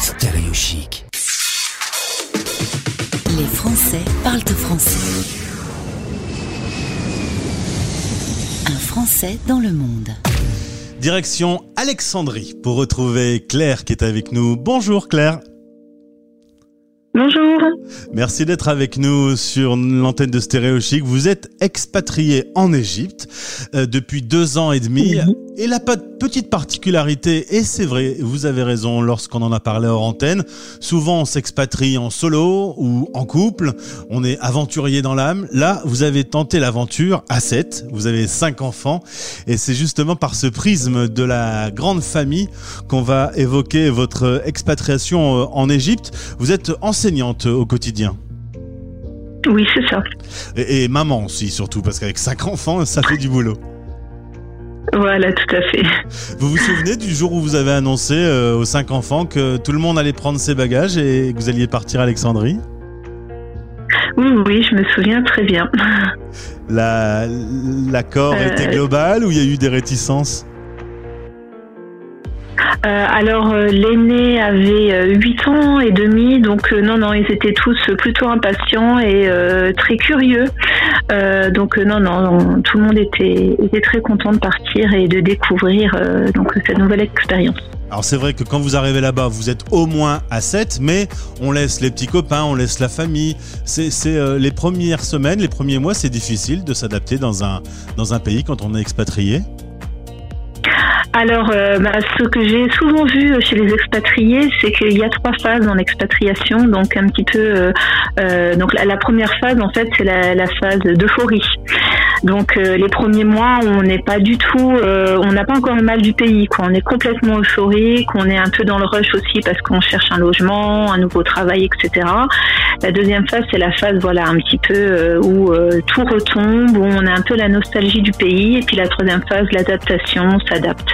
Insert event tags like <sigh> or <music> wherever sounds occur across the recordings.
Stéréo chic. Les Français parlent français. Un Français dans le monde. Direction Alexandrie pour retrouver Claire qui est avec nous. Bonjour Claire. Bonjour. Merci d'être avec nous sur l'antenne de Stéréo Chic. Vous êtes expatrié en Égypte euh, depuis deux ans et demi. Oui. Et la petite particularité, et c'est vrai, vous avez raison lorsqu'on en a parlé hors antenne, souvent on s'expatrie en solo ou en couple, on est aventurier dans l'âme. Là, vous avez tenté l'aventure à 7, vous avez cinq enfants, et c'est justement par ce prisme de la grande famille qu'on va évoquer votre expatriation euh, en Égypte. Vous êtes enseignante au quotidien. Oui, c'est ça. Et, et maman aussi, surtout, parce qu'avec cinq enfants, ça fait du boulot. Voilà, tout à fait. Vous vous souvenez du jour où vous avez annoncé euh, aux cinq enfants que tout le monde allait prendre ses bagages et que vous alliez partir à Alexandrie? Oui, oui, je me souviens très bien. La- L'accord Euh, était global ou il y a eu des réticences? Euh, alors, euh, l'aîné avait euh, 8 ans et demi, donc non, non, ils étaient tous plutôt impatients et très curieux. Euh, donc euh, non, non, tout le monde était, très content de partir et de découvrir euh, donc cette nouvelle expérience. Alors c'est vrai que quand vous arrivez là-bas, vous êtes au moins à 7, mais on laisse les petits copains, on laisse la famille. C'est les premières semaines, les premiers mois, c'est difficile de s'adapter dans un, dans un pays quand on est expatrié. Alors, euh, bah, ce que j'ai souvent vu chez les expatriés, c'est qu'il y a trois phases dans l'expatriation. Donc, un petit peu. euh, euh, donc, la, la première phase, en fait, c'est la phase d'euphorie. Donc, euh, les premiers mois, on n'est pas du tout. euh, on n'a pas encore le mal du pays. Quoi. On est complètement euphorique. On est un peu dans le rush aussi parce qu'on cherche un logement, un nouveau travail, etc. La deuxième phase, c'est la phase, voilà, un petit peu euh, où tout retombe, où on a un peu la nostalgie du pays. Et puis la troisième phase, l'adaptation, on s'adapte.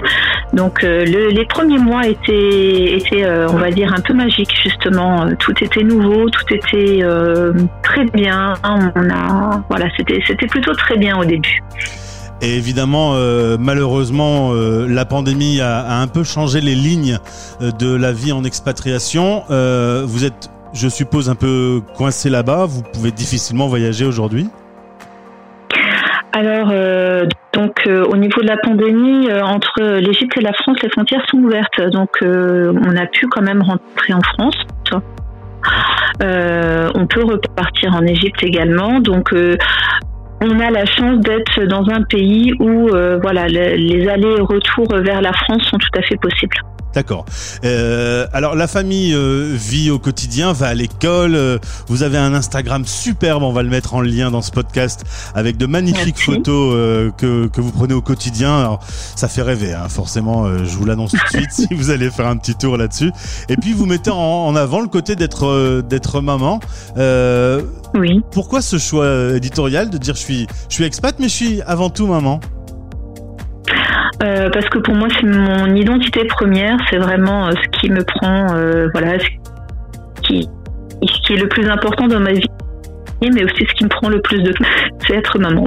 Donc euh, le- les premiers mois étaient, étaient euh, on va dire, un peu magiques justement. Euh, Tout était nouveau, tout était très bien. On a, voilà, c'était, c'était plutôt très bien au début. Et évidemment, euh, malheureusement, euh, la pandémie a, a un peu changé les lignes de la vie en expatriation. Euh, vous êtes, je suppose, un peu coincé là-bas. Vous pouvez difficilement voyager aujourd'hui? Alors, donc euh, au niveau de la pandémie, euh, entre l'Égypte et la France, les frontières sont ouvertes. Donc, euh, on a pu quand même rentrer en France. On peut repartir en Égypte également. Donc, on a la chance d'être dans un pays où, euh, voilà, le- les allers et retours vers la France sont tout à fait possibles. D'accord. Euh, alors la famille euh, vit au quotidien, va à l'école. euh, vous avez un Instagram superbe, on va le mettre en lien dans ce podcast avec de magnifiques Merci. photos que, que vous prenez au quotidien. Alors, ça fait rêver, hein, forcément. je vous l'annonce tout de suite <laughs> si vous allez faire un petit tour là-dessus. Et puis vous mettez en, en avant le côté d'être d'être maman. Euh, Oui. pourquoi ce choix éditorial de dire je suis je suis expat mais je suis avant tout maman? Euh, parce que pour moi, c'est mon identité première. C'est vraiment euh, ce qui me prend, euh, voilà, ce qui, ce qui est le plus important dans ma vie, mais aussi ce qui me prend le plus de temps, <laughs> c'est être maman.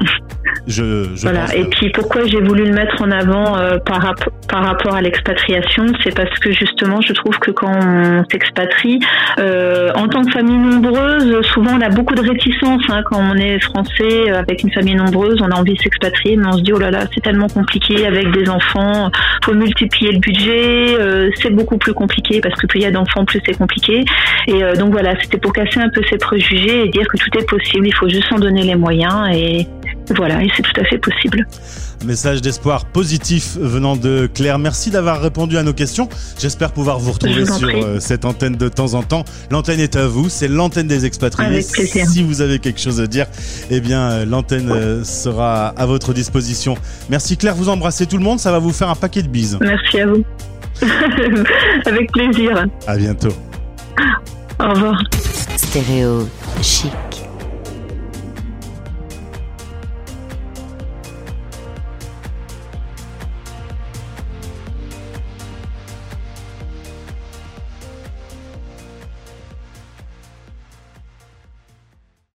Je, je Voilà. Et puis pourquoi j'ai voulu le mettre en avant euh, par, rap- par rapport à l'expatriation, c'est parce que justement, je trouve que quand on s'expatrie, euh, en tant que famille nombreuse, souvent on a beaucoup de réticences. hein, quand on est français euh, avec une famille nombreuse, on a envie de s'expatrier, mais on se dit oh là là, c'est tellement compliqué avec des enfants. Faut multiplier le budget, euh, c'est beaucoup plus compliqué parce que plus il y a d'enfants, plus c'est compliqué. Et euh, donc voilà, c'était pour casser un peu ces préjugés et dire que tout est possible. Il faut juste s'en donner les moyens et voilà, et c'est tout à fait possible. Message d'espoir positif venant de Claire. Merci d'avoir répondu à nos questions. J'espère pouvoir vous retrouver vous sur prie. euh, cette antenne de temps en temps. L'antenne est à vous, c'est l'antenne des expatriés. Avec plaisir. Si vous avez quelque chose à dire, eh bien euh, l'antenne euh, sera à votre disposition. Merci Claire, vous embrassez tout le monde, ça va vous faire un paquet de bises. Merci à vous. <laughs> Avec plaisir. À bientôt. Au revoir. Stéréo chic.